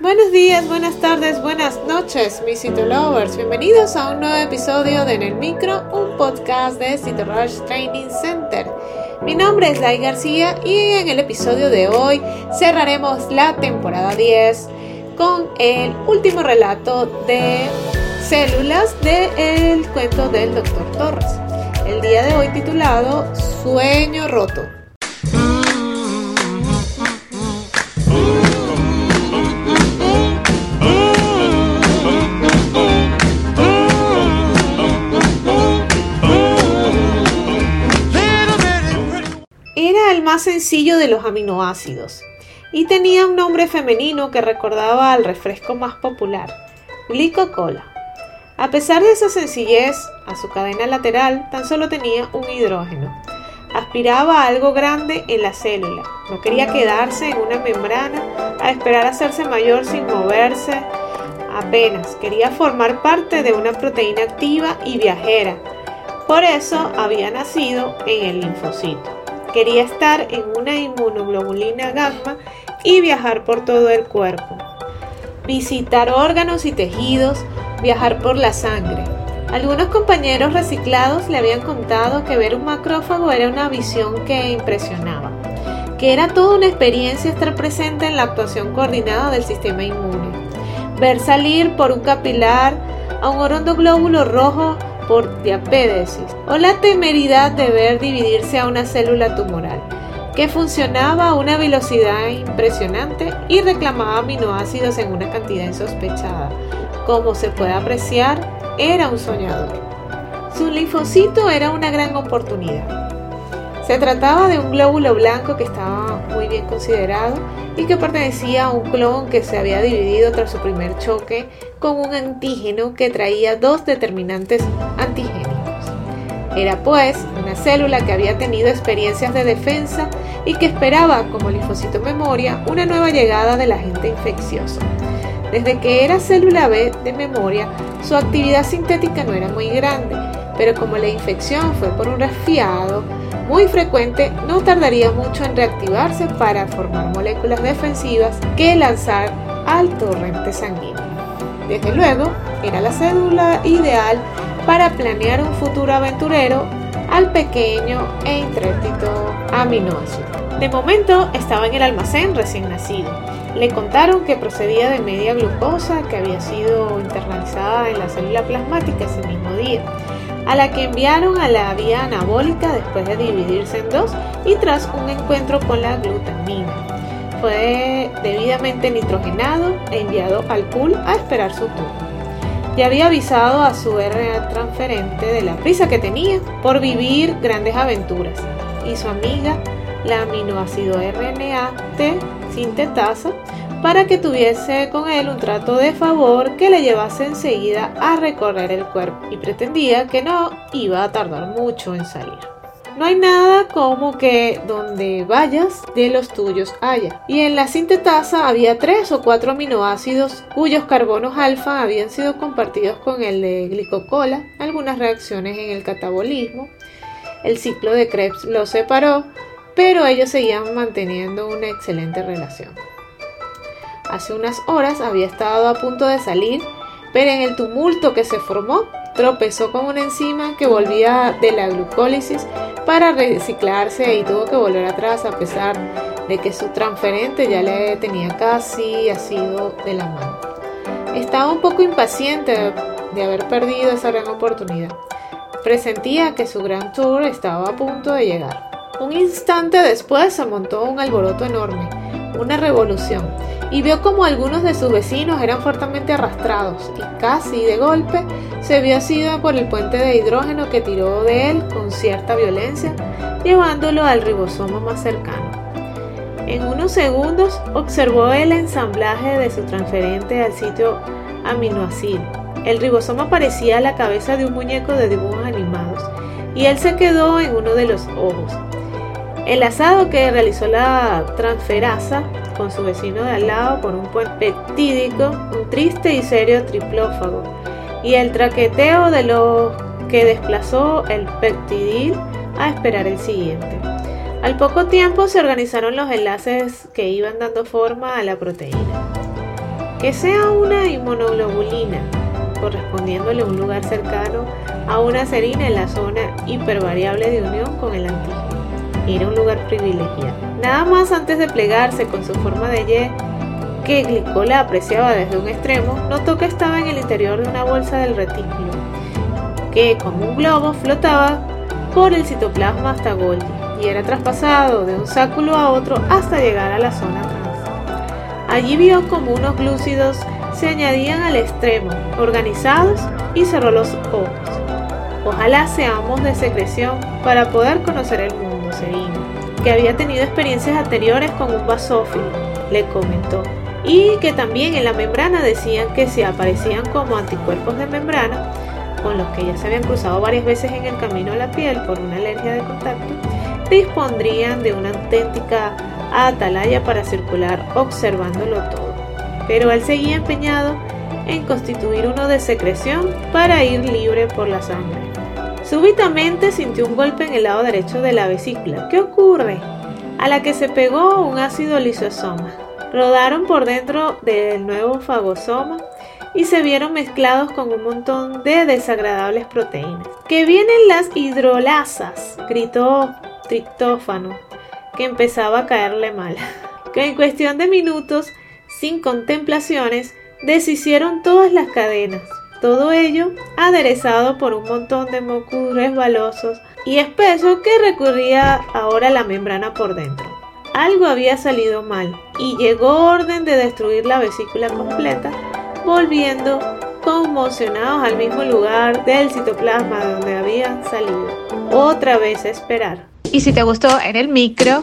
Buenos días, buenas tardes, buenas noches, mis Citolovers. Bienvenidos a un nuevo episodio de En el Micro, un podcast de Rush Training Center. Mi nombre es Lai García y en el episodio de hoy cerraremos la temporada 10 con el último relato de células del cuento del Dr. Torres. El día de hoy titulado Sueño Roto. Más sencillo de los aminoácidos y tenía un nombre femenino que recordaba al refresco más popular, glicocola. A pesar de esa sencillez, a su cadena lateral tan solo tenía un hidrógeno. Aspiraba a algo grande en la célula. No quería quedarse en una membrana a esperar a hacerse mayor sin moverse apenas. Quería formar parte de una proteína activa y viajera. Por eso había nacido en el linfocito. Quería estar en una inmunoglobulina gamma y viajar por todo el cuerpo. Visitar órganos y tejidos, viajar por la sangre. Algunos compañeros reciclados le habían contado que ver un macrófago era una visión que impresionaba, que era toda una experiencia estar presente en la actuación coordinada del sistema inmune. Ver salir por un capilar a un orondo glóbulo rojo por diapédesis o la temeridad de ver dividirse a una célula tumoral que funcionaba a una velocidad impresionante y reclamaba aminoácidos en una cantidad insospechada. Como se puede apreciar, era un soñador. Su linfocito era una gran oportunidad. Se trataba de un glóbulo blanco que estaba muy bien considerado y que pertenecía a un clon que se había dividido tras su primer choque con un antígeno que traía dos determinantes antigénicos. Era pues una célula que había tenido experiencias de defensa y que esperaba como linfocito memoria una nueva llegada del agente infeccioso. Desde que era célula B de memoria, su actividad sintética no era muy grande, pero como la infección fue por un resfriado, muy frecuente, no tardaría mucho en reactivarse para formar moléculas defensivas que lanzar al torrente sanguíneo. Desde luego, era la célula ideal para planear un futuro aventurero al pequeño e intrépido aminoácido. De momento estaba en el almacén recién nacido. Le contaron que procedía de media glucosa que había sido internalizada en la célula plasmática ese mismo día a la que enviaron a la vía anabólica después de dividirse en dos y tras un encuentro con la glutamina. Fue debidamente nitrogenado e enviado al pool a esperar su turno. Ya había avisado a su RNA transferente de la prisa que tenía por vivir grandes aventuras y su amiga, la aminoácido RNA T sintetasa, para que tuviese con él un trato de favor que le llevase enseguida a recorrer el cuerpo y pretendía que no iba a tardar mucho en salir. No hay nada como que donde vayas de los tuyos haya. Y en la sintetasa había tres o cuatro aminoácidos cuyos carbonos alfa habían sido compartidos con el de glicocola, algunas reacciones en el catabolismo. El ciclo de Krebs los separó, pero ellos seguían manteniendo una excelente relación. Hace unas horas había estado a punto de salir, pero en el tumulto que se formó, tropezó con una enzima que volvía de la glucólisis para reciclarse y tuvo que volver atrás a pesar de que su transferente ya le tenía casi asido de la mano. Estaba un poco impaciente de haber perdido esa gran oportunidad. Presentía que su gran tour estaba a punto de llegar. Un instante después se montó un alboroto enorme, una revolución, y vio como algunos de sus vecinos eran fuertemente arrastrados y casi de golpe se vio asido por el puente de hidrógeno que tiró de él con cierta violencia, llevándolo al ribosoma más cercano. En unos segundos observó el ensamblaje de su transferente al sitio aminoácido. El ribosoma parecía la cabeza de un muñeco de dibujos animados y él se quedó en uno de los ojos. El asado que realizó la transferasa con su vecino de al lado por un puente peptídico, un triste y serio triplófago, y el traqueteo de lo que desplazó el peptidil a esperar el siguiente. Al poco tiempo se organizaron los enlaces que iban dando forma a la proteína. que sea una inmunoglobulina, correspondiéndole un lugar cercano a una serina en la zona hipervariable de unión con el antígeno. Era un lugar privilegiado. Nada más antes de plegarse con su forma de Y, que Glicola apreciaba desde un extremo, notó que estaba en el interior de una bolsa del retículo, que como un globo flotaba por el citoplasma hasta Golgi y era traspasado de un sáculo a otro hasta llegar a la zona trans. Allí vio como unos glúcidos se añadían al extremo, organizados, y cerró los ojos. Ojalá seamos de secreción para poder conocer el mundo, serino, que había tenido experiencias anteriores con un basófilo, le comentó, y que también en la membrana decían que se aparecían como anticuerpos de membrana, con los que ya se habían cruzado varias veces en el camino a la piel por una alergia de contacto, dispondrían de una auténtica atalaya para circular observándolo todo. Pero él seguía empeñado en constituir uno de secreción para ir libre por la sangre. Súbitamente sintió un golpe en el lado derecho de la vesícula. ¿Qué ocurre? A la que se pegó un ácido lisosoma. Rodaron por dentro del nuevo fagosoma y se vieron mezclados con un montón de desagradables proteínas. ¡Que vienen las hidrolasas! gritó Triptófano, que empezaba a caerle mal. Que en cuestión de minutos, sin contemplaciones, deshicieron todas las cadenas. Todo ello aderezado por un montón de mocus resbalosos y espeso que recurría ahora la membrana por dentro. Algo había salido mal y llegó orden de destruir la vesícula completa, volviendo conmocionados al mismo lugar del citoplasma donde habían salido. Otra vez esperar. Y si te gustó en el micro,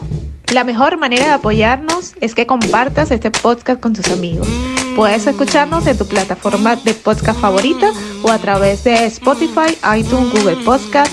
la mejor manera de apoyarnos es que compartas este podcast con tus amigos. Puedes escucharnos en tu plataforma de podcast favorita o a través de Spotify, iTunes, Google Podcast